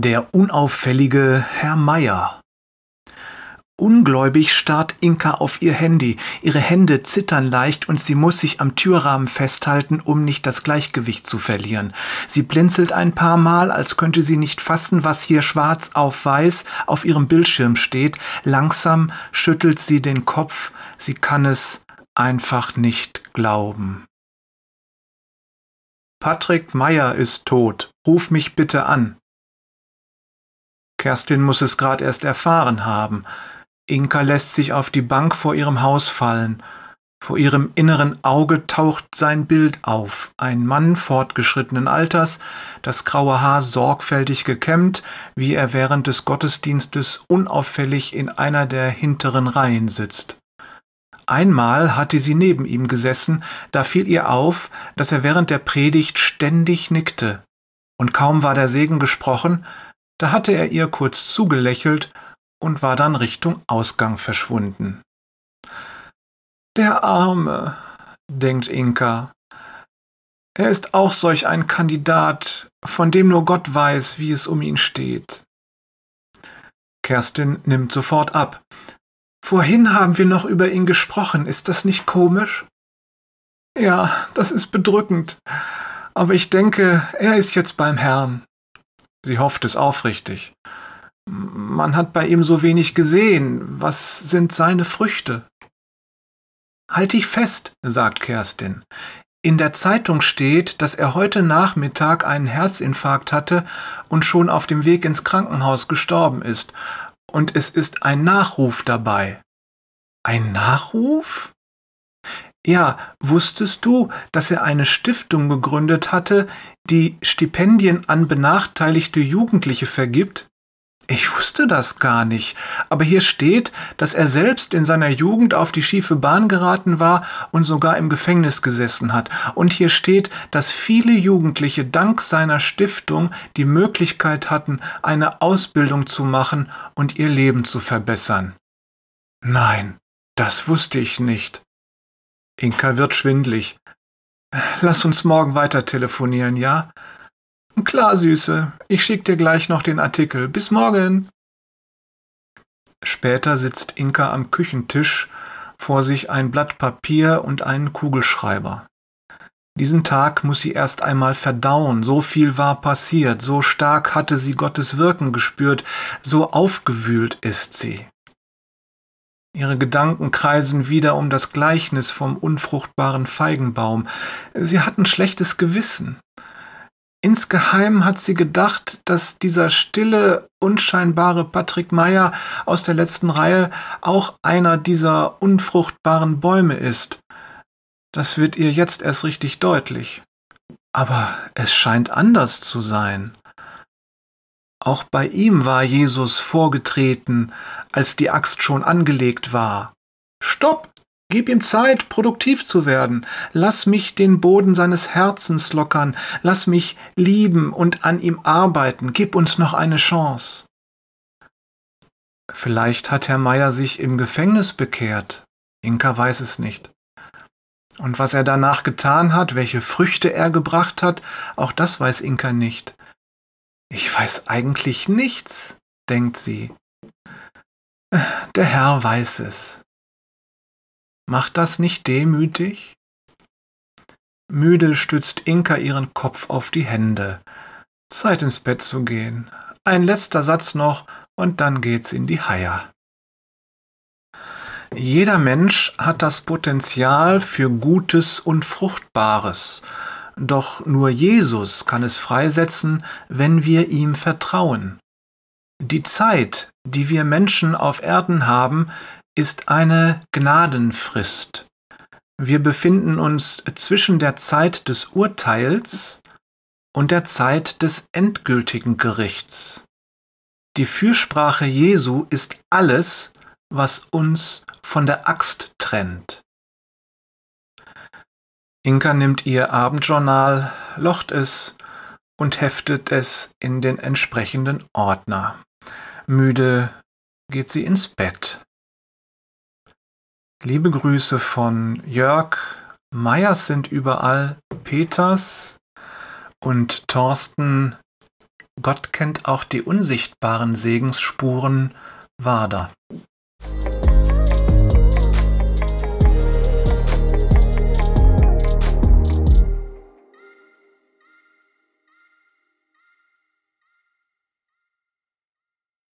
Der unauffällige Herr Meier. Ungläubig starrt Inka auf ihr Handy. Ihre Hände zittern leicht und sie muss sich am Türrahmen festhalten, um nicht das Gleichgewicht zu verlieren. Sie blinzelt ein paar Mal, als könnte sie nicht fassen, was hier schwarz auf weiß auf ihrem Bildschirm steht. Langsam schüttelt sie den Kopf. Sie kann es einfach nicht glauben. Patrick Meier ist tot. Ruf mich bitte an. Kerstin muss es gerade erst erfahren haben. Inka lässt sich auf die Bank vor ihrem Haus fallen. Vor ihrem inneren Auge taucht sein Bild auf. Ein Mann fortgeschrittenen Alters, das graue Haar sorgfältig gekämmt, wie er während des Gottesdienstes unauffällig in einer der hinteren Reihen sitzt. Einmal hatte sie neben ihm gesessen, da fiel ihr auf, dass er während der Predigt ständig nickte. Und kaum war der Segen gesprochen, da hatte er ihr kurz zugelächelt und war dann Richtung Ausgang verschwunden. Der Arme, denkt Inka. Er ist auch solch ein Kandidat, von dem nur Gott weiß, wie es um ihn steht. Kerstin nimmt sofort ab. Vorhin haben wir noch über ihn gesprochen, ist das nicht komisch? Ja, das ist bedrückend. Aber ich denke, er ist jetzt beim Herrn. Sie hofft es aufrichtig. Man hat bei ihm so wenig gesehen. Was sind seine Früchte? Halt dich fest, sagt Kerstin. In der Zeitung steht, dass er heute Nachmittag einen Herzinfarkt hatte und schon auf dem Weg ins Krankenhaus gestorben ist. Und es ist ein Nachruf dabei. Ein Nachruf? Ja, wusstest du, dass er eine Stiftung gegründet hatte, die Stipendien an benachteiligte Jugendliche vergibt? Ich wusste das gar nicht, aber hier steht, dass er selbst in seiner Jugend auf die schiefe Bahn geraten war und sogar im Gefängnis gesessen hat. Und hier steht, dass viele Jugendliche dank seiner Stiftung die Möglichkeit hatten, eine Ausbildung zu machen und ihr Leben zu verbessern. Nein, das wusste ich nicht. Inka wird schwindlig. Lass uns morgen weiter telefonieren, ja? Klar, Süße. Ich schick dir gleich noch den Artikel. Bis morgen. Später sitzt Inka am Küchentisch, vor sich ein Blatt Papier und einen Kugelschreiber. Diesen Tag muss sie erst einmal verdauen, so viel war passiert, so stark hatte sie Gottes Wirken gespürt, so aufgewühlt ist sie. Ihre Gedanken kreisen wieder um das Gleichnis vom unfruchtbaren Feigenbaum. Sie hat ein schlechtes Gewissen. Insgeheim hat sie gedacht, dass dieser stille, unscheinbare Patrick Meyer aus der letzten Reihe auch einer dieser unfruchtbaren Bäume ist. Das wird ihr jetzt erst richtig deutlich. Aber es scheint anders zu sein. Auch bei ihm war Jesus vorgetreten, als die Axt schon angelegt war. Stopp! Gib ihm Zeit, produktiv zu werden. Lass mich den Boden seines Herzens lockern. Lass mich lieben und an ihm arbeiten. Gib uns noch eine Chance. Vielleicht hat Herr Meier sich im Gefängnis bekehrt. Inka weiß es nicht. Und was er danach getan hat, welche Früchte er gebracht hat, auch das weiß Inka nicht. Ich weiß eigentlich nichts, denkt sie. Der Herr weiß es. Macht das nicht demütig? Müde stützt Inka ihren Kopf auf die Hände. Zeit ins Bett zu gehen. Ein letzter Satz noch und dann geht's in die Heier. Jeder Mensch hat das Potenzial für Gutes und Fruchtbares, doch nur Jesus kann es freisetzen, wenn wir ihm vertrauen. Die Zeit, die wir Menschen auf Erden haben, ist eine Gnadenfrist. Wir befinden uns zwischen der Zeit des Urteils und der Zeit des endgültigen Gerichts. Die Fürsprache Jesu ist alles, was uns von der Axt trennt. Inka nimmt ihr Abendjournal, locht es und heftet es in den entsprechenden Ordner. Müde geht sie ins Bett. Liebe Grüße von Jörg. Meyers sind überall. Peters und Thorsten Gott kennt auch die unsichtbaren Segensspuren, Wader.